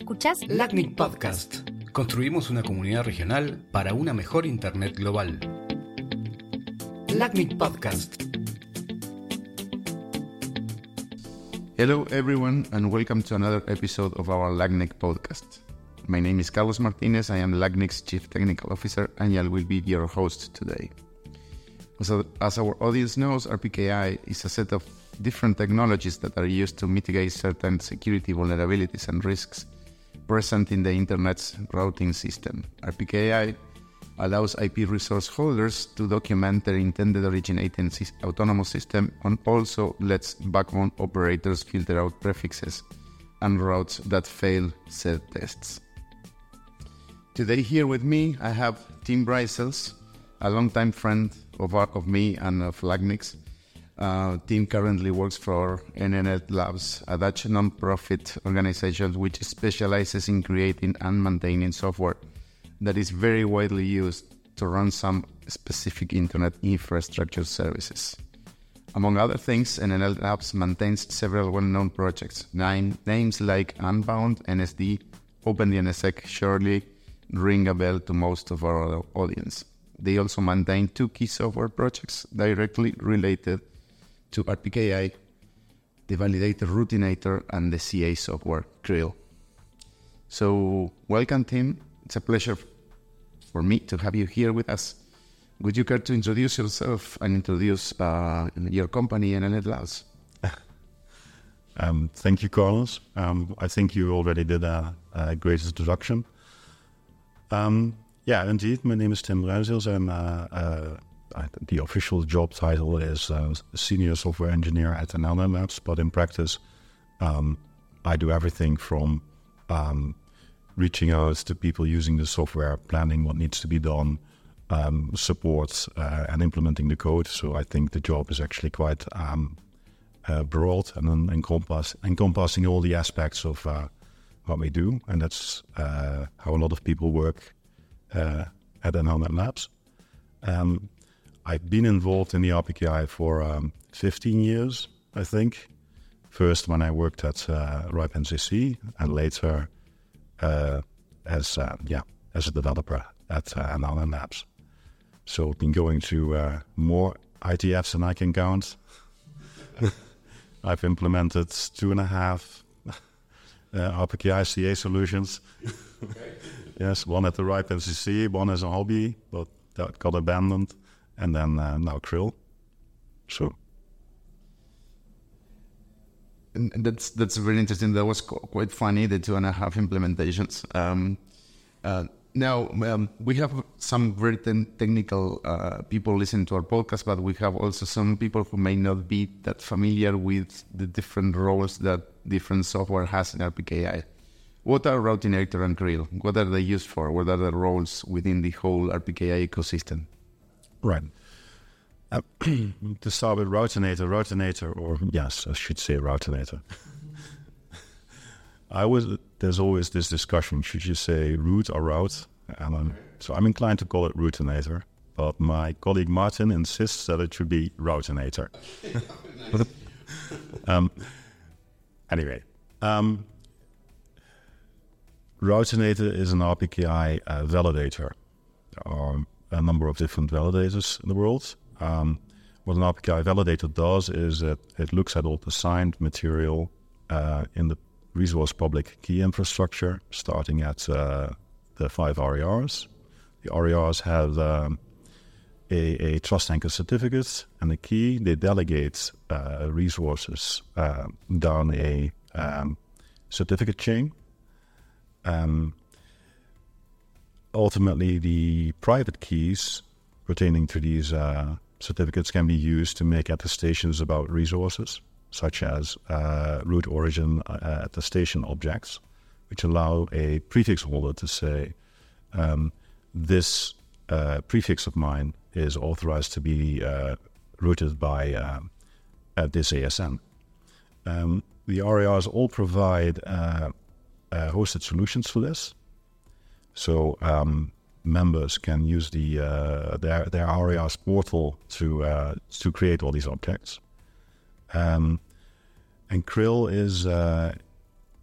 Escuchás LACNIC Podcast. Construimos una comunidad regional para una mejor Internet global. LACNIC Podcast. Hello, everyone, and welcome to another episode of our LACNIC podcast. My name is Carlos Martinez. I am LACNIC's Chief Technical Officer, and I will be your host today. So, as our audience knows, RPKI is a set of different technologies that are used to mitigate certain security vulnerabilities and risks present in the Internet's routing system. RPKI allows IP resource holders to document their intended originating autonomous system and also lets backbone operators filter out prefixes and routes that fail said tests. Today, here with me, I have Tim Bruijnzeels, a longtime friend of, of me and of LACNIC's. Uh, Tim currently works for NLNet Labs, a Dutch non-profit organization which specializes in creating and maintaining software that is very widely used to run some specific internet infrastructure services. Among other things, NLNet Labs maintains several well-known projects. Nine names like Unbound, NSD, OpenDNSSEC surely ring a bell to most of our audience. They also maintain two key software projects directly related to RPKI, the validator Routinator, and the CA software Krill. So, welcome, Tim. It's a pleasure for me to have you here with us. Would you care to introduce yourself and introduce uh, your company and Labs? um, thank you, Carlos. Um, I think you already did a, a great introduction. Um, yeah, indeed. My name is Tim Bruijnzeels. I'm uh, the official job title is uh, senior software engineer at NLNet Labs, but in practice, um, I do everything from um, reaching out to people using the software, planning what needs to be done, um, support, uh, and implementing the code. So I think the job is actually quite um, uh, broad and encompass, encompassing all the aspects of uh, what we do, and that's uh, how a lot of people work uh, at NLNet Labs. Um, I've been involved in the RPKI for um, 15 years, I think. First, when I worked at uh, RIPE NCC, and later uh, as uh, yeah as a developer at uh, NLNet Labs. So I've been going to uh, more IETFs than I can count. I've implemented two and a half uh, RPKI CA solutions. Yes, one at the RIPE NCC, one as a hobby, but that got abandoned and then uh, now Krill. So. And that's that's very interesting. That was quite funny. The two and a half implementations. Um, uh, now um, we have some very technical uh, people listening to our podcast, but we have also some people who may not be that familiar with the different roles that different software has in RPKI. What are Routinator and Krill? What are they used for? What are the roles within the whole RPKI ecosystem? Right. Uh, to start with Routinator, Routinator, or yes, I should say Routinator. I was there's always this discussion: should you say root or route? And I'm, so I'm inclined to call it Routinator, but my colleague Martin insists that it should be Routinator. um, anyway, um, Routinator is an RPKI uh, validator. Are a number of different validators in the world. Um, what an RPKI validator does is that it looks at all the signed material uh, in the resource public key infrastructure, starting at uh, the five RIRs. The RIRs have um, a, a, trust anchor certificate and a key. They delegate uh, resources uh, down a um, certificate chain. Um, ultimately, the private keys pertaining to these uh, certificates can be used to make attestations about resources, such as uh, root origin uh, attestation objects, which allow a prefix holder to say, um, this uh, prefix of mine is authorized to be uh, routed by uh, this ASN. Um, the RIRs all provide hosted solutions for this. So um, members can use the uh, their their RIRs portal to uh, to create all these objects. Um, and Krill is uh,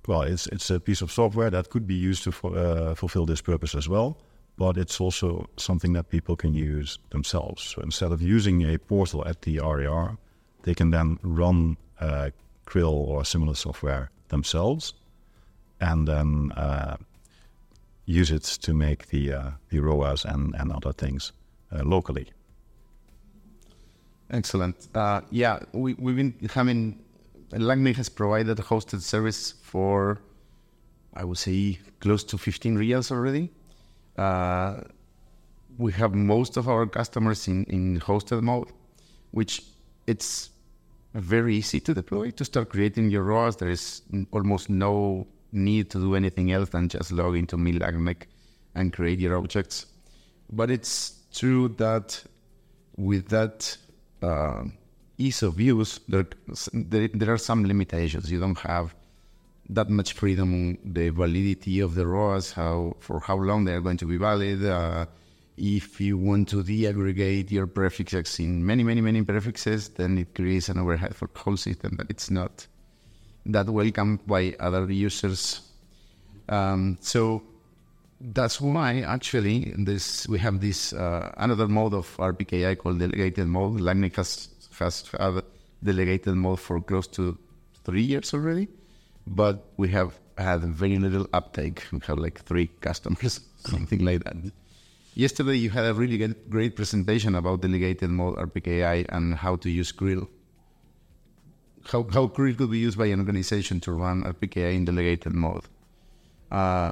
well, it's it's a piece of software that could be used to uh, fulfill this purpose as well. But it's also something that people can use themselves. So instead of using a portal at the RIR, they can then run uh, Krill or similar software themselves, and then uh, use it to make the uh, the ROAS and, and other things uh, locally. Excellent. Uh, yeah, we, we've been having, LACNIC has provided a hosted service for, I would say, close to 15 reals already. Uh, we have most of our customers in, in hosted mode, which it's very easy to deploy, to start creating your ROAS. There is almost no need to do anything else than just log into MiLACNIC and create your objects. But it's true that with that uh, ease of use, there, there, there are some limitations. You don't have that much freedom the validity of the ROAS, how for how long they are going to be valid. Uh, if you want to deaggregate your prefixes in many, many, many prefixes, then it creates an overhead for the whole system that it's not that welcomed by other users. Um, so that's why actually this we have this uh, another mode of RPKI called delegated mode. LACNIC has has had delegated mode for close to three years already, but we have had very little uptake. We have like three customers, something like that. Yesterday you had a really great presentation about delegated mode RPKI and how to use Krill. How, how Krill could be used by an organization to run RPKI in delegated mode. Uh,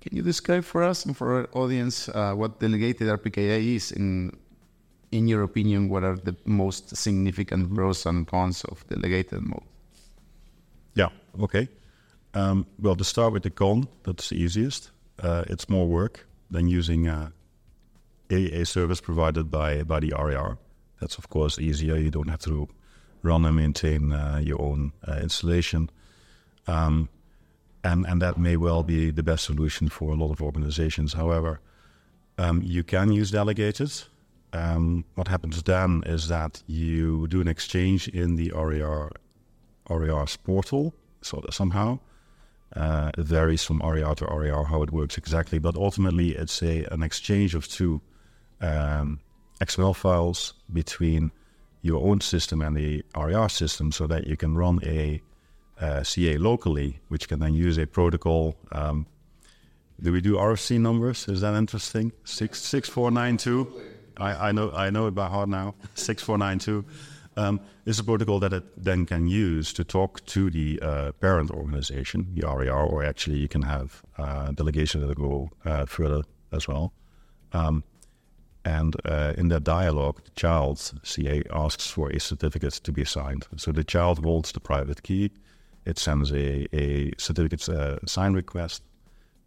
can you describe for us and for our audience uh, what delegated RPKI is? In in your opinion, what are the most significant pros and cons of delegated mode? Yeah. Okay. Um, well, to start with the con, that's the easiest. Uh, it's more work than using uh, a, a service provided by by the RIR. That's of course easier. You don't have to run and maintain uh, your own uh, installation. Um, and and that may well be the best solution for a lot of organizations. However, um, you can use delegated. Um, what happens then is that you do an exchange in the RIR RIR's portal, so somehow. Uh, it varies from RIR to RIR how it works exactly, but ultimately it's a an exchange of two um, XML files between your own system and the RIR system, so that you can run a uh, CA locally, which can then use a protocol. Um, do we do RFC numbers? Is that interesting? Six six four nine two. I, I know I know it by heart now. Six four nine two. Um, is a protocol that it then can use to talk to the uh, parent organization, the RIR, or actually you can have uh, delegation that go uh, further as well. Um, and uh, in that dialogue, the child CA asks for a certificate to be signed. So the child holds the private key it sends a, a certificate uh, sign request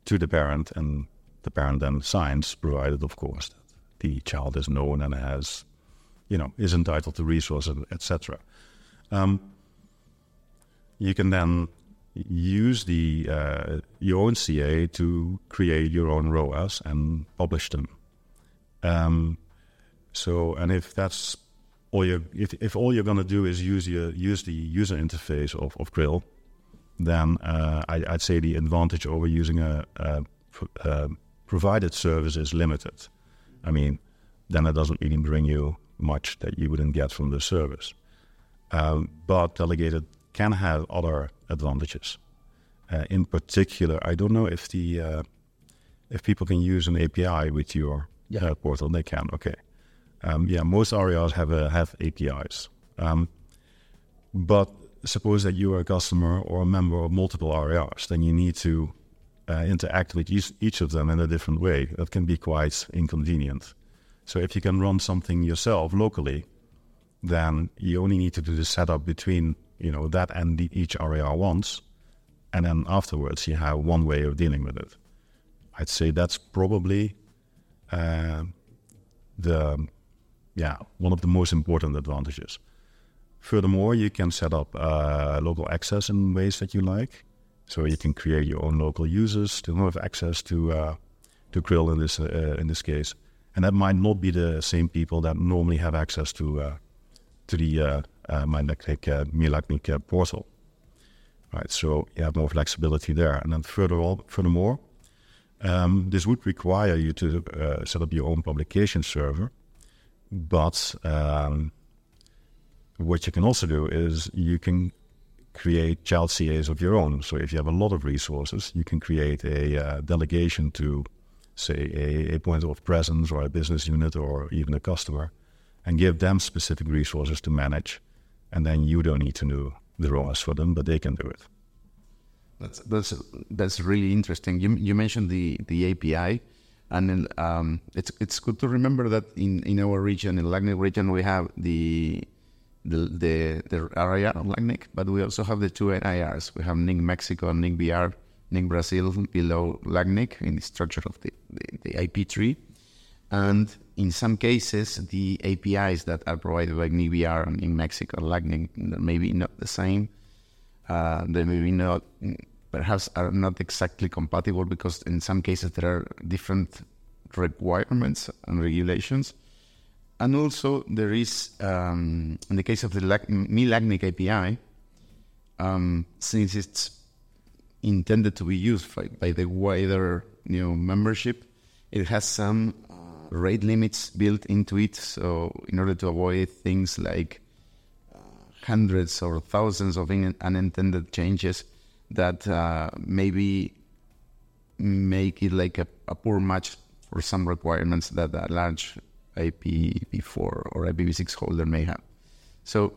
to the parent, and the parent then signs, provided, of course, that the child is known and has, you know, is entitled to resources, etc. Um, you can then use the uh, your own CA to create your own ROAS and publish them. Um, so, and if that's all you if, if all you're going to do is use your use the user interface of, of Krill, then uh, I, would say the advantage over using a, a, a, provided service is limited. I mean, then it doesn't really bring you much that you wouldn't get from the service. Um, but delegated can have other advantages. Uh, in particular, I don't know if the uh, if people can use an API with your yeah. Uh, portal. They can. Okay. Um, yeah, most RIRs have a, have APIs, um, but suppose that you are a customer or a member of multiple RARs, then you need to uh, interact with each, each of them in a different way. That can be quite inconvenient. So if you can run something yourself locally, then you only need to do the setup between you know that and the, each RIR once, and then afterwards you have one way of dealing with it. I'd say that's probably uh, the yeah, one of the most important advantages. Furthermore, you can set up uh, local access in ways that you like. So you can create your own local users to have access to uh, to Krill in this uh, in this case, and that might not be the same people that normally have access to to the uh, uh, uh, portal. right? So you have more flexibility there. And then further on, furthermore, um, this would require you to uh, set up your own publication server. But um, what you can also do is you can create child CAs of your own. So if you have a lot of resources, you can create a uh, delegation to, say, a, a, point of presence or a business unit or even a customer, and give them specific resources to manage. And then you don't need to do the ROAS for them, but they can do it. That's that's that's really interesting. You you mentioned the the API, and um, it's it's good to remember that in, in our region, in LACNIC region, we have the the the, the of LACNIC, but we also have the two NIRs. We have NIC Mexico and NIC BR, NIC Brazil below LACNIC in the structure of the, the, the IP tree. And in some cases, the APIs that are provided by NIC BR and in Mexico, LACNIC, maybe not the same. Uh, they maybe not, perhaps are not exactly compatible because in some cases there are different requirements and regulations. And also, there is, um, in the case of the Mi-LACNIC API, um, since it's intended to be used by, by, the wider you know, membership, it has some uh, rate limits built into it. So, in order to avoid things like uh, hundreds or thousands of in- unintended changes that uh, maybe make it like a, a poor match for some requirements that a large IPv4 or IPv6 holder may have. So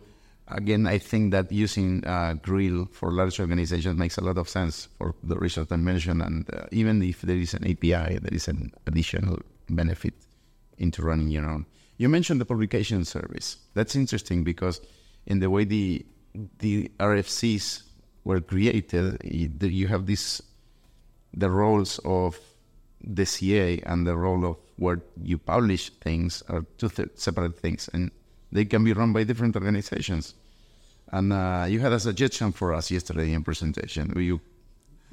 again, I think that using uh, Krill for large organizations makes a lot of sense for the reasons I mentioned. And uh, even if there is an API, there is an additional benefit into running your own. You mentioned the publication service. That's interesting because in the way the the RFCs were created, you have this the roles of the CA and the role of where you publish things are two th- separate things, and they can be run by different organizations. And uh, you had a suggestion for us yesterday in presentation. Will you,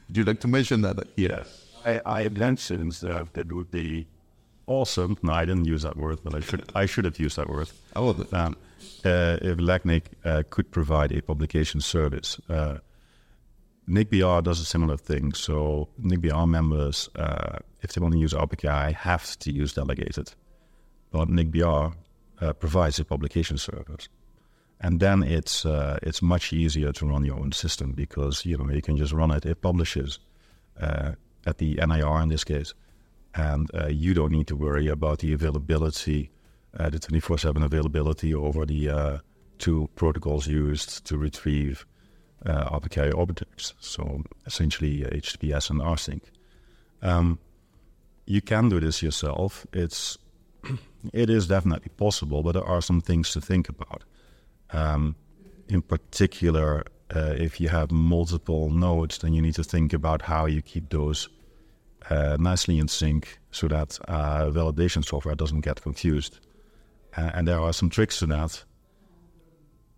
would you like to mention that Yes, I, I mentioned that it would be awesome. No, I didn't use that word, but I should I should have used that word. Oh, um, uh, if LACNIC uh, could provide a publication service. NICBR does a similar thing. So NICBR members, uh, if they want to use RPKI, have to use delegated. But NICBR uh, provides a publication service. And then it's uh, it's much easier to run your own system because you know you can just run it. It publishes uh, at the NIR in this case, and uh, you don't need to worry about the availability, uh, the twenty four seven availability over the two protocols used to retrieve RPKI objects, so essentially HTTPS and rsync. Um, you can do this yourself. It's it is definitely possible, but there are some things to think about. Um, in particular, uh, if you have multiple nodes, then you need to think about how you keep those uh, nicely in sync so that uh, validation software doesn't get confused. and there are some tricks to that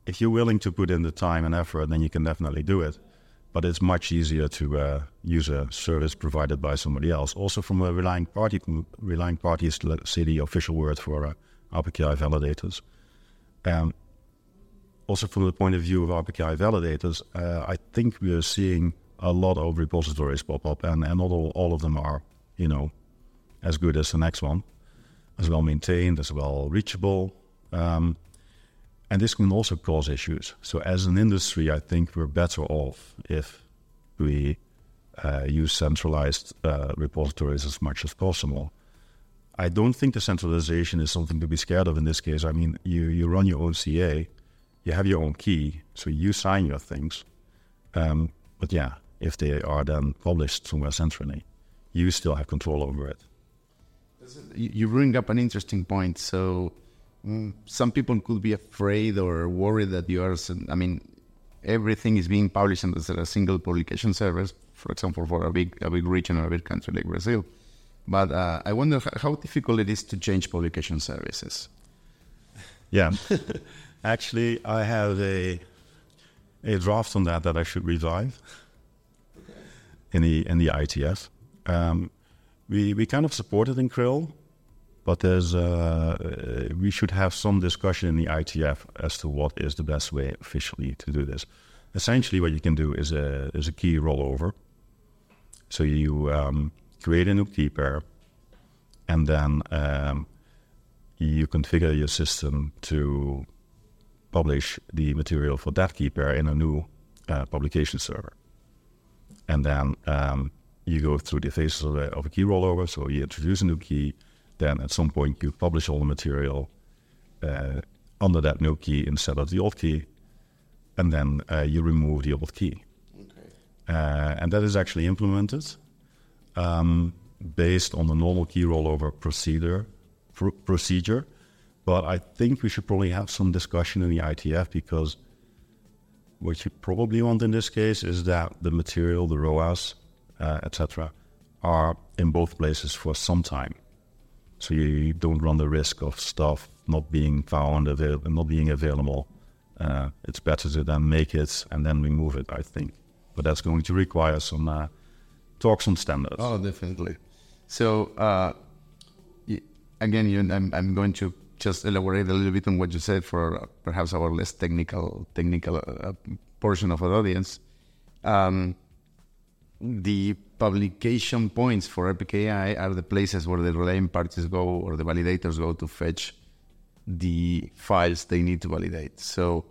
if you're willing to put in the time and effort, then you can definitely do it. But it's much easier to uh, use a service provided by somebody else. Also, from a relying party, relying party is say the official word for uh, RPKI validators. Um, also, from the point of view of RPKI validators, uh, I think we are seeing a lot of repositories pop up, and, and not all, all of them are, you know, as good as the next one, as well maintained, as well reachable. Um, and this can also cause issues. So, as an industry, I think we're better off if we uh, use centralized uh, repositories as much as possible. I don't think the centralization is something to be scared of in this case. I mean, you, you run your own CA, you have your own key, so you sign your things. Um, but yeah, if they are then published somewhere centrally, you still have control over it. You bring up an interesting point. So, some people could be afraid or worried that you are. I mean, everything is being published as a single publication service. For example, for a big a big region or a big country like Brazil. But uh, I wonder how difficult it is to change publication services. Yeah, actually, I have a a draft on that that I should revive in the in the IETF. Um, we we kind of support it in Krill, but there's uh, we should have some discussion in the IETF as to what is the best way officially to do this. essentially, what you can do is a is a key rollover. So you um, create a new key pair, and then um, you configure your system to publish the material for that key pair in a new uh, publication server. And then um, you go through the phases of a, of a, key rollover. So you introduce a new key, then at some point you publish all the material uh, under that new key instead of the old key, and then uh, you remove the old key. Okay. Uh, and that is actually implemented um, based on the normal key rollover procedure. Pr- procedure, but I think we should probably have some discussion in the IETF because what you probably want in this case is that the material, the ROAS, uh, etc., are in both places for some time. So you don't run the risk of stuff not being found, avail- not being available. Uh, it's better to then make it and then remove it, I think. But that's going to require some uh, talks on standards. Oh, definitely. So, uh, again, you, I'm, I'm going to just elaborate a little bit on what you said for uh, perhaps our less technical technical uh, portion of our audience. Um, the publication points for RPKI are the places where the relying parties go or the validators go to fetch the files they need to validate. So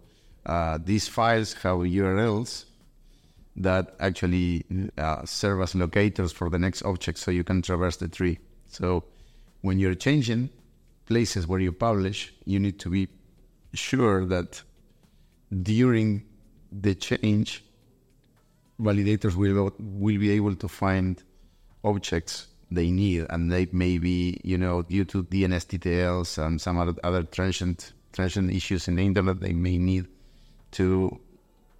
uh, these files have URLs that actually uh, serve as locators for the next object so you can traverse the tree. So when you're changing places where you publish, you need to be sure that during the change, validators will will be able to find objects they need, and they may be, you know, due to DNSTTLs and some other, other transient transient issues in the internet, they may need to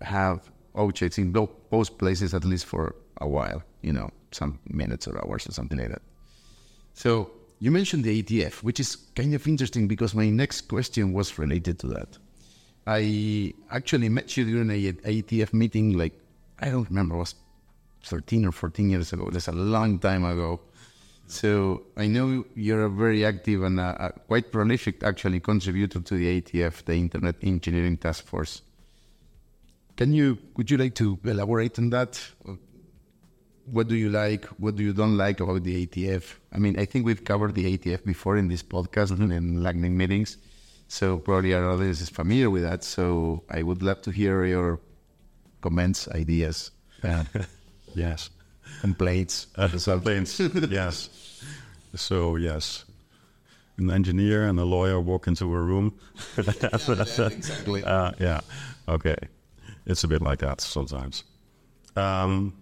have objects in both places at least for a while, you know, some minutes or hours or something like that. So you mentioned the IETF, which is kind of interesting because my next question was related to that. I actually met you during a IETF meeting, like I don't remember, it was 13 or 14 years ago. That's a long time ago. So I know you're a very active and a, a quite prolific, actually, contributor to the IETF, the Internet Engineering Task Force. Can you, would you like to elaborate on that? what do you like? What do you don't like about the IETF? I mean, I think we've covered the IETF before in this podcast and in LACNIC meetings, so probably our audience is familiar with that. So I would love to hear your comments, ideas, yes, complaints, uh, complaints. yes. So yes, an engineer and a lawyer walk into a room. yeah, exactly. Uh, yeah. Okay. It's a bit like that sometimes. Um,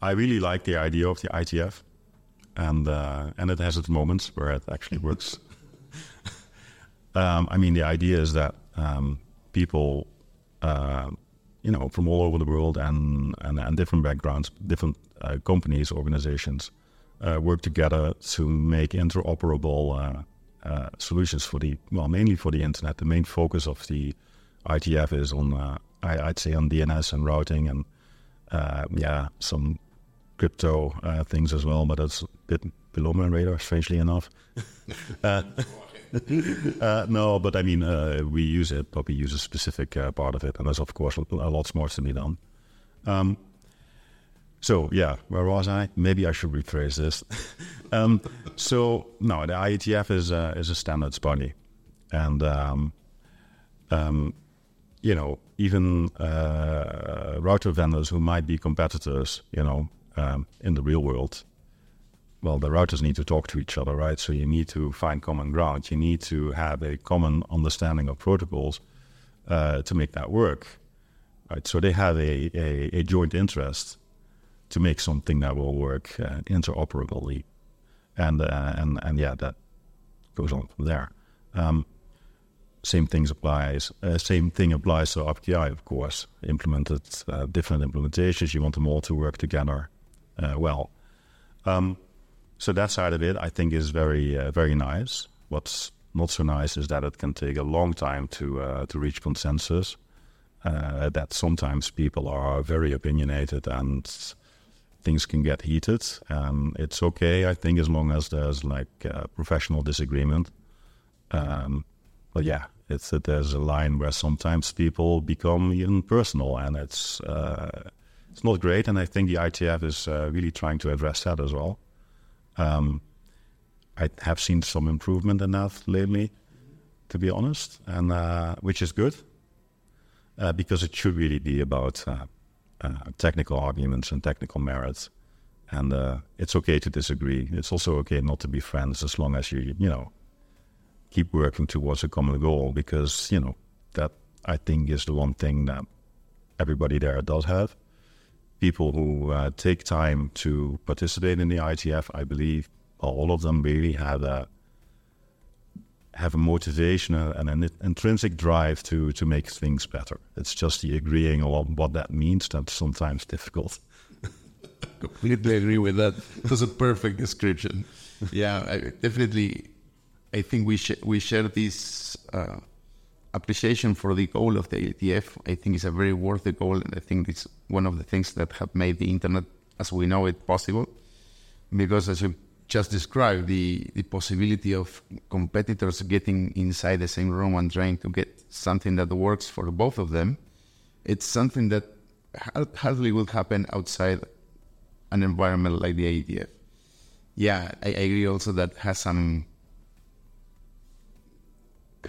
I really like the idea of the IETF, and uh, and it has its moments where it actually works. um, I mean, the idea is that um, people, uh, you know, from all over the world and and, and different backgrounds, different uh, companies, organizations, uh, work together to make interoperable uh, uh, solutions for the well, mainly for the internet. The main focus of the IETF is on, I, would say, on DNS and routing and yeah, some crypto uh, things as well, but that's a bit below my radar, strangely enough. uh, uh, no, but I mean, uh, we use it, but we use a specific uh, part of it, and there's of course a lot more to be done. Um, so yeah, where was I? Maybe I should rephrase this. um, so no, the IETF is uh, is a standards body, and um, um, you know even uh, router vendors who might be competitors, you know, um, in the real world, well, the routers need to talk to each other, right? So you need to find common ground. You need to have a common understanding of protocols uh, to make that work, right? So they have a, a, a, joint interest to make something that will work uh, interoperably, and uh, and and yeah, that goes on from there. Um, same things applies. Uh, same thing applies to RPKI, of course. Implemented uh, different implementations. You want them all to work together uh, well. Um, so that side of it, I think, is very uh, very nice. What's not so nice is that it can take a long time to uh, to reach consensus. Uh, that sometimes people are very opinionated and things can get heated. And it's okay, I think, as long as there's like professional disagreement. Um, but yeah, It's that there's a line where sometimes people become even personal, and it's uh, it's not great. And I think the IETF is uh, really trying to address that as well. Um, I have seen some improvement in that lately, to be honest, and uh, which is good uh, because it should really be about uh, uh, technical arguments and technical merits. And it's okay to disagree. It's also okay not to be friends as long as you, you know, keep working towards a common goal because, you know, that I think is the one thing that everybody there does have. People who uh, take time to participate in the IETF, I believe all of them really have a have a motivation and an intrinsic drive to to make things better. It's just the agreeing on what that means that's sometimes difficult. Completely agree with that. That's a perfect description. Yeah, I, definitely I think we sh- we share this uh, appreciation for the goal of the IETF. I think it's a very worthy goal, and I think it's one of the things that have made the internet as we know it possible. Because as you just described, the, the possibility of competitors getting inside the same room and trying to get something that works for both of them, it's something that hardly will happen outside an environment like the IETF. Yeah, I, I agree also that has some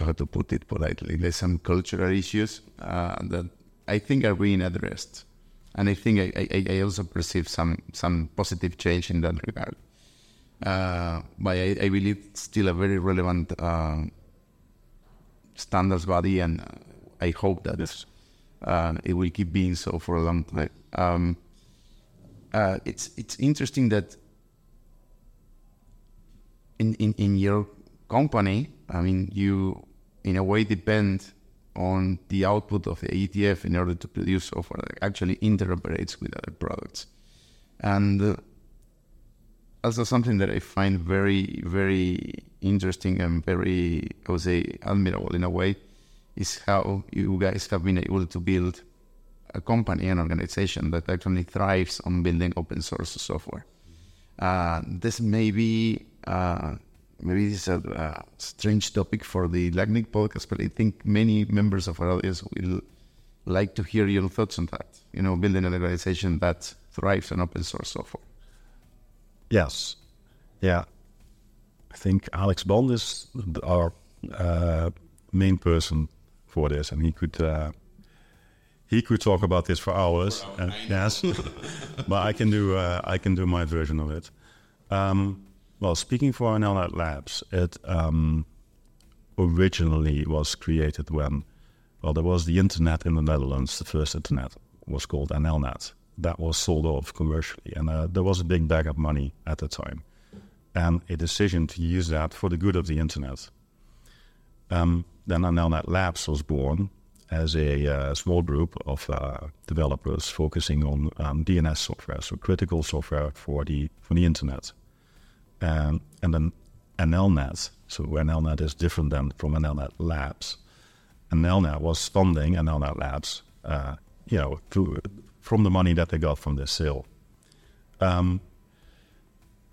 how to put it politely, there's some cultural issues uh, that I think are being addressed. And I think I, I, I, also perceive some, some positive change in that regard. Uh, but I, I, believe it's still a very relevant uh, standards body, and uh, I hope that uh, it will keep being so for a long time. Um, uh, it's it's interesting that in, in, in your company, I mean, you in a way depend on the output of the IETF in order to produce software that actually interoperates with other products. And uh, also something that I find very, very interesting and very, I would say, admirable in a way, is how you guys have been able to build a company, an organization that actually thrives on building open source software. Uh, this may be uh, maybe this is a, a, strange topic for the LACNIC podcast, but I think many members of our audience will like to hear your thoughts on that. You know, building an organization that thrives on open source software. Yes, yeah. I think Alex Band is our uh, main person for this, and he could uh, he could talk about this for hours. For hours. Uh, yes, but I can do uh, I can do my version of it. Um, well, speaking for NLNet Labs, it um, originally was created when, well, there was the internet in the Netherlands. The first internet was called NLNet. That was sold off commercially, and uh, there was a big bag of money at the time, and a decision to use that for the good of the internet. Um, then NLNet Labs was born as a uh, small group of uh, developers focusing on um, DNS software, so critical software for the for the internet. Um, and then NLNet, so NLNet is different than from NLNet Labs. NLNet was funding NLNet Labs, uh, you know, from the money that they got from this sale. Um,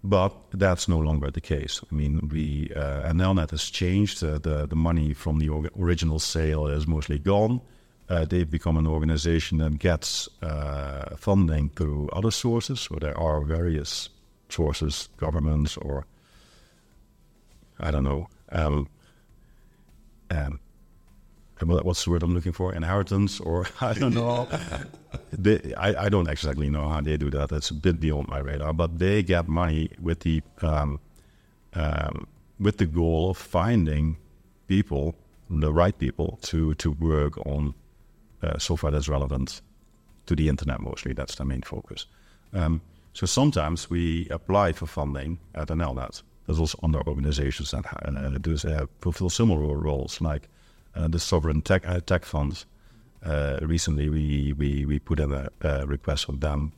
but that's no longer the case. I mean, we uh, NLNet has changed. Uh, the the money from the original sale is mostly gone. Uh, they've become an organization that gets uh, funding through other sources. So there are various sources, governments, or I don't know. Um, um, what's the word I'm looking for? Inheritance, or I don't know. they, I, I don't exactly know how they do that. That's a bit beyond my radar. But they get money with the um, um, with the goal of finding people, the right people, to to work on uh, software that's relevant to the internet. Mostly, that's the main focus. Um, so sometimes we apply for funding at NLNet. There's also other organizations that uh, do, uh, fulfill similar roles, like uh, the Sovereign Tech, uh, tech Fund. Uh, recently, we, we, we put in a, a request for them.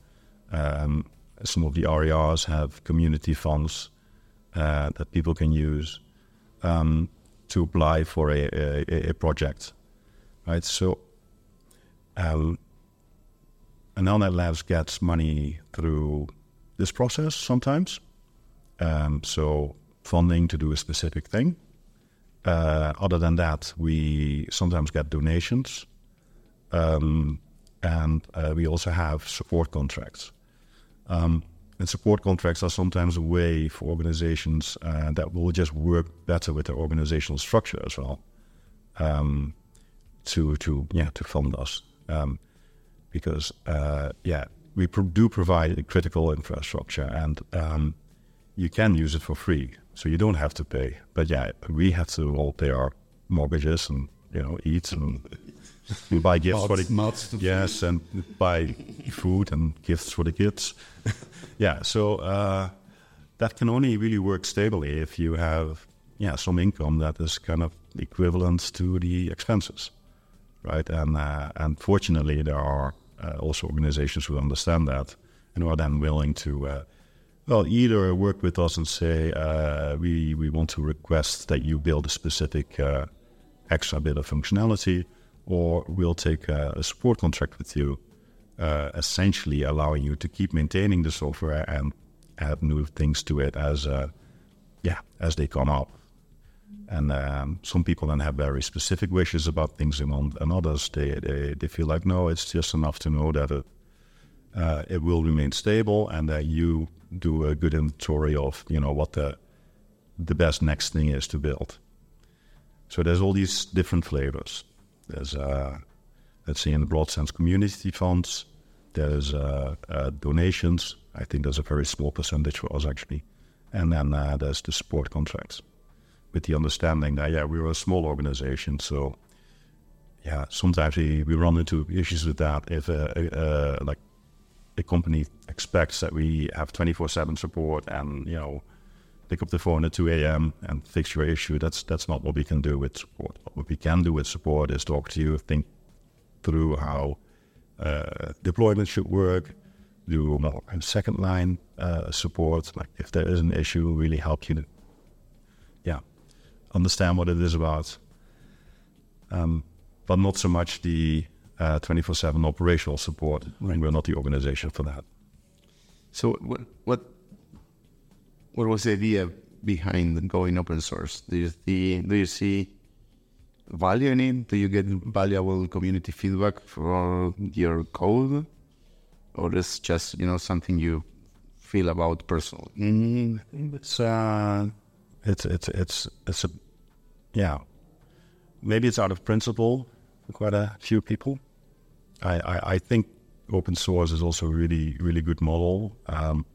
Um, some of the RIRs have community funds uh, that people can use um, to apply for a, a, a project. Right, so um, and NLNet Labs gets money through this process sometimes. Um, so funding to do a specific thing. uh, other than that, we sometimes get donations, um, and uh, we also have support contracts. Um, and support contracts are sometimes a way for organizations uh, that will just work better with their organizational structure as well um, to to yeah to fund us um, because uh, yeah we pro- do provide a critical infrastructure and um, you can use it for free so you don't have to pay. But yeah we have to all pay our mortgages and you know eat and buy gifts for the kids. yes and buy food and gifts for the kids. Yeah so uh, that can only really work stably if you have yeah some income that is kind of equivalent to the expenses right? And uh, and fortunately there are also organizations who understand that and who are then willing to uh, well either work with us and say uh, we we want to request that you build a specific uh, extra bit of functionality or we'll take a, a support contract with you, uh, essentially allowing you to keep maintaining the software and add new things to it as uh, yeah as they come up. And um, some people then have very specific wishes about things they want, and others they, they, they feel like no, it's just enough to know that it uh, it will remain stable and that you do a good inventory of you know what the the best next thing is to build. So there's all these different flavors. There's, uh, let's say, in the broad sense, community funds. There's uh, uh, donations. I think there's a very small percentage for us actually, and then uh, there's the support contracts, with the understanding that yeah, we're a small organization, so yeah, sometimes we, we run into issues with that if uh, like a company expects that we have 24/7 support and you know pick up the phone at 2 a.m. and fix your issue. That's that's not what we can do with support. What we can do with support is talk to you, think through how uh, deployment should work, do well, second line uh, support. Like if there is an issue, really help you understand what it is about. Um, but not so much the uh, 24/7 operational support. Right. We're not the organization for that. So what what what was the idea behind going open source? Do you see do you see value in it? Do you get valuable community feedback for your code, or is just you know something you feel about personally? Mm, it's uh, it's it's it's it's a yeah. Maybe it's out of principle for quite a few people. I, I, I think open source is also a really really good model. Um,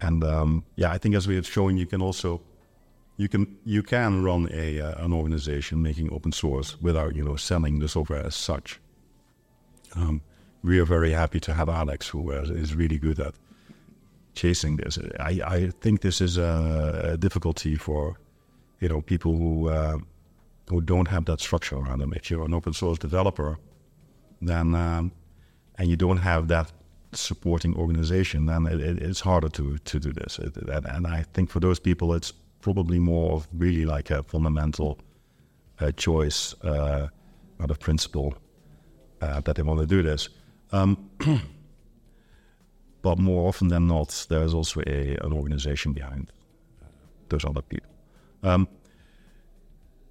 and um, yeah, I think as we have shown, you can also you can you can run a uh, an organization making open source without you know selling the software as such. Um, we are very happy to have Alex, who is really good at chasing this. I, I think this is a, a difficulty for you know people who uh, who don't have that structure around them. If you're an open source developer, then um, and you don't have that supporting organization, then it, it, it's harder to to do this. It, and, I think for those people, it's probably more of really like a fundamental uh, choice uh, out of principle uh, that they want to do this. Um, but more often than not, there is also a an organization behind those other people. Um,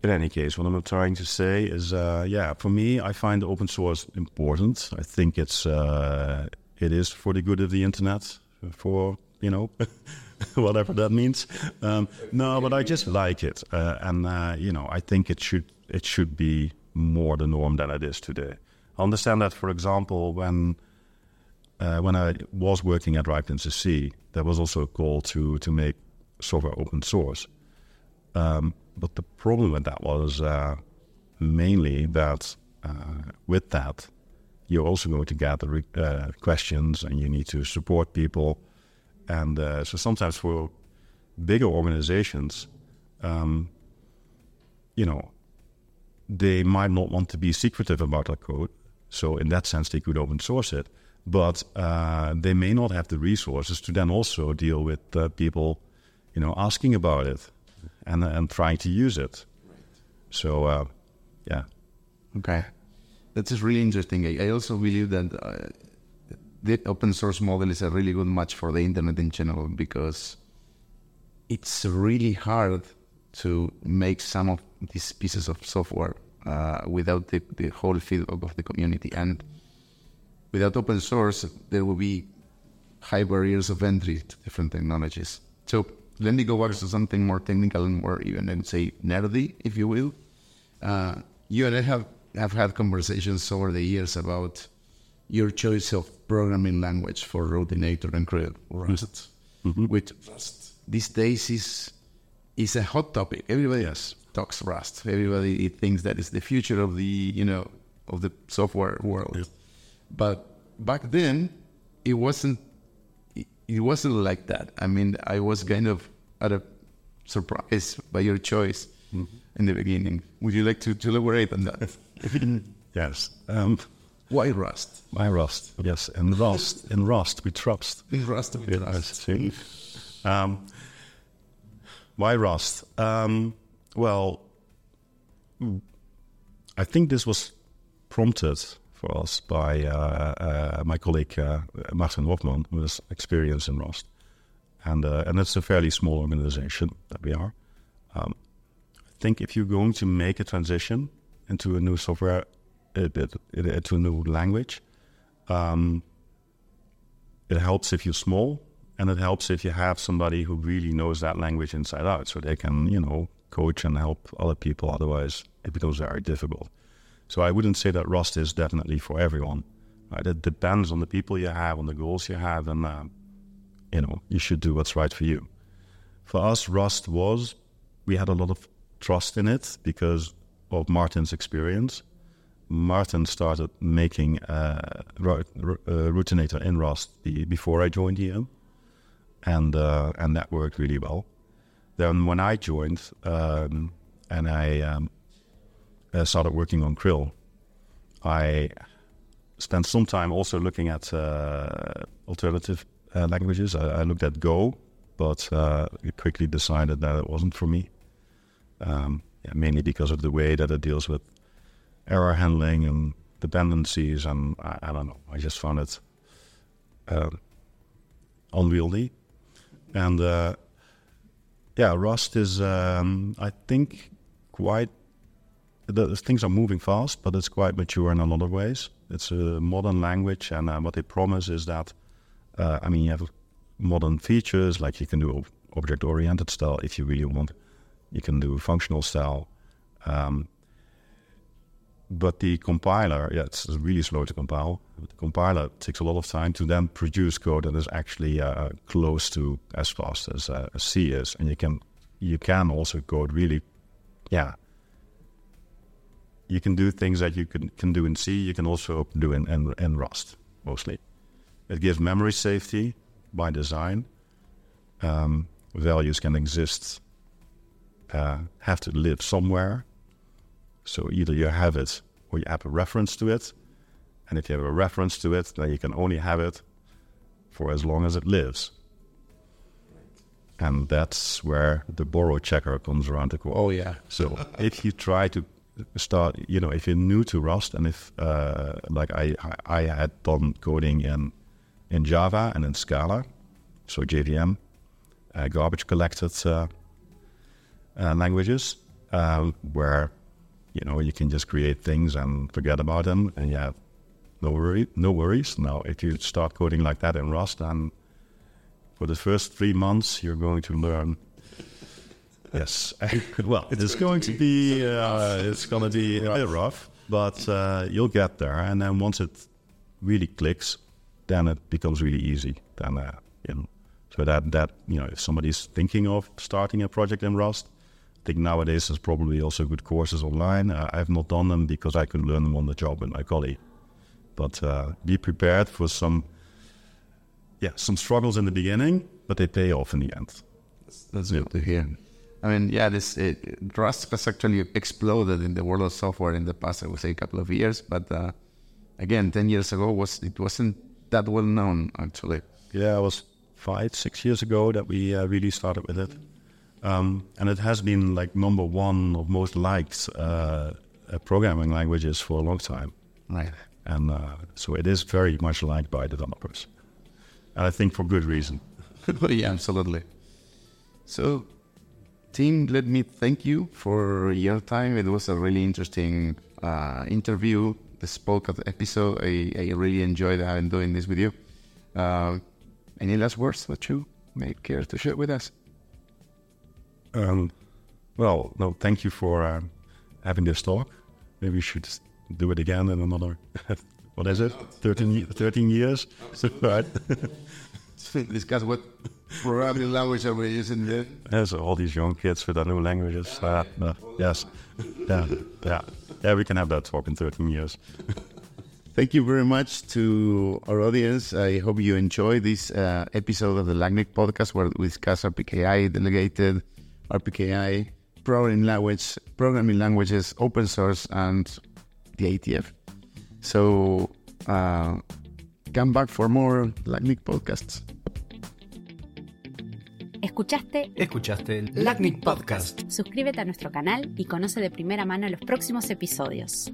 in any case, what I'm trying to say is, uh, yeah, for me, I find open source important. I think it's uh, it is for the good of the internet, for you know, whatever that means. Um, no, but I just like it, uh, and uh, you know, I think it should it should be more the norm than it is today. I understand that, for example, when uh, when I was working at RipeNCC, there was also a call to to make software open source. Um, but the problem with that was uh, mainly that uh, with that you're also going to gather uh, questions and you need to support people. And uh, so sometimes for bigger organizations, um, you know, they might not want to be secretive about their code. So in that sense, they could open source it. But uh, they may not have the resources to then also deal with uh, people, you know, asking about it and and trying to use it. Right. So, uh, yeah. Okay that is really interesting. I, I also believe that uh, the open source model is a really good match for the internet in general because it's really hard to make some of these pieces of software uh, without the, the whole feedback of the community. And without open source, there will be high barriers of entry to different technologies. So let me go back to something more technical and more even, let's say, nerdy, if you will. Uh, you and I have, have had conversations over the years about your choice of programming language for Routinator and Krill, Rust, mm-hmm. which Rust these days is is a hot topic. Everybody yes. talks Rust. Everybody thinks that is the future of the you know of the software world. But back then, it wasn't. It wasn't like that. I mean, I was kind of at a surprise by your choice mm-hmm. in the beginning. Would you like to, to elaborate on that? yes. Um, why Rust? Why Rust? Yes, in Rust, in Rust we trust. In Rust we trust. Um, why Rust? Um, well, I think this was prompted for us by uh, uh, my colleague uh, Martin Hoffmann, who has experience in Rust, and uh, and it's a fairly small organization that we are. Um, I think if you're going to make a transition into a new software, into a new language, um, it helps if you're small and it helps if you have somebody who really knows that language inside out so they can, you know, coach and help other people. Otherwise, it becomes very difficult. So I wouldn't say that Rust is definitely for everyone. Right? It depends on the people you have, on the goals you have, and, uh, you know, you should do what's right for you. For us, Rust was, we had a lot of trust in it because of Martin's experience. Martin started making uh, uh, Routinator in Rust before I joined EM and uh, and that worked really well. Then when I joined um, and I um, uh, started working on Krill, I spent some time also looking at uh, alternative uh, languages. I, I, looked at Go, but uh, quickly decided that it wasn't for me. Um, yeah, mainly because of the way that it deals with error handling and dependencies, and I, I don't know. I just found it uh, unwieldy. And uh, yeah, Rust is, um, I think, quite. The, things are moving fast, but it's quite mature in a lot of ways. It's a modern language, and uh, what they promise is that, uh, I mean, you have modern features like you can do object-oriented style if you really want. You can do functional style. Um, but the compiler, yeah, it's really slow to compile. The compiler takes a lot of time to then produce code that is actually uh, close to as fast as, uh, C is, and you can you can also code really, yeah. You can do things that you can, can do in C. You can also do in, in, in Rust mostly. It gives memory safety by design. Um, values can exist, uh, have to live somewhere so either you have it or you have a reference to it. And if you have a reference to it, then you can only have it for as long as it lives. And that's where the borrow checker comes around to go. Oh, yeah. So if you try to start, you know, if you're new to Rust and if, uh, like I, I had done coding in, in Java and in Scala, so JVM, uh, garbage collected uh, uh languages, uh, where you know, you can just create things and forget about them, and you have no worry, no worries. Now, if you start coding like that in Rust, then for the first three months, you're going to learn. Yes, well, it's, it's going to be uh, it's going to be a bit rough, but uh, you'll get there. And then once it really clicks, then it becomes really easy. Then uh, you know, so that that you know, if somebody's thinking of starting a project in Rust, I think nowadays there's probably also good courses online. Uh, I've not done them because I could learn them on the job with my colleague. But uh, be prepared for some, yeah, some struggles in the beginning, but they pay off in the end. That's, that's good to hear. I mean, yeah, this it, Rust has actually exploded in the world of software in the past, I would say, a couple of years. But uh, again, ten years ago was it wasn't that well known actually. Yeah, it was five, six years ago that we uh, really started with it. Um, and it has been like number one of most liked uh, uh, programming languages for a long time. Right. And uh, so it is very much liked by developers. And I think for good reason. yeah, absolutely. So Tim, let me thank you for your time. It was a really interesting uh, interview, this podcast episode. I, I really enjoyed uh, doing this with you. Uh, any last words that you may care to share with us? Um, well, no, thank you for uh, having this talk. Maybe we should do it again in another, what is it, 13, 13 years? right. Discuss what programming language that we're using there? Yes, all these young kids with their new languages. Uh, uh, yes, yeah, yeah, yeah. We can have that talk in 13 years. Thank you very much to our audience. I hope you enjoy this uh, episode of the LACNIC podcast where we discuss RPKI, delegated RPKI, programming language, programming languages, open source, and the IETF. So uh, come back for more LACNIC podcasts. ¿Escuchaste? Escuchaste el LACNIC Podcast. Suscríbete a nuestro canal y conoce de primera mano los próximos episodios.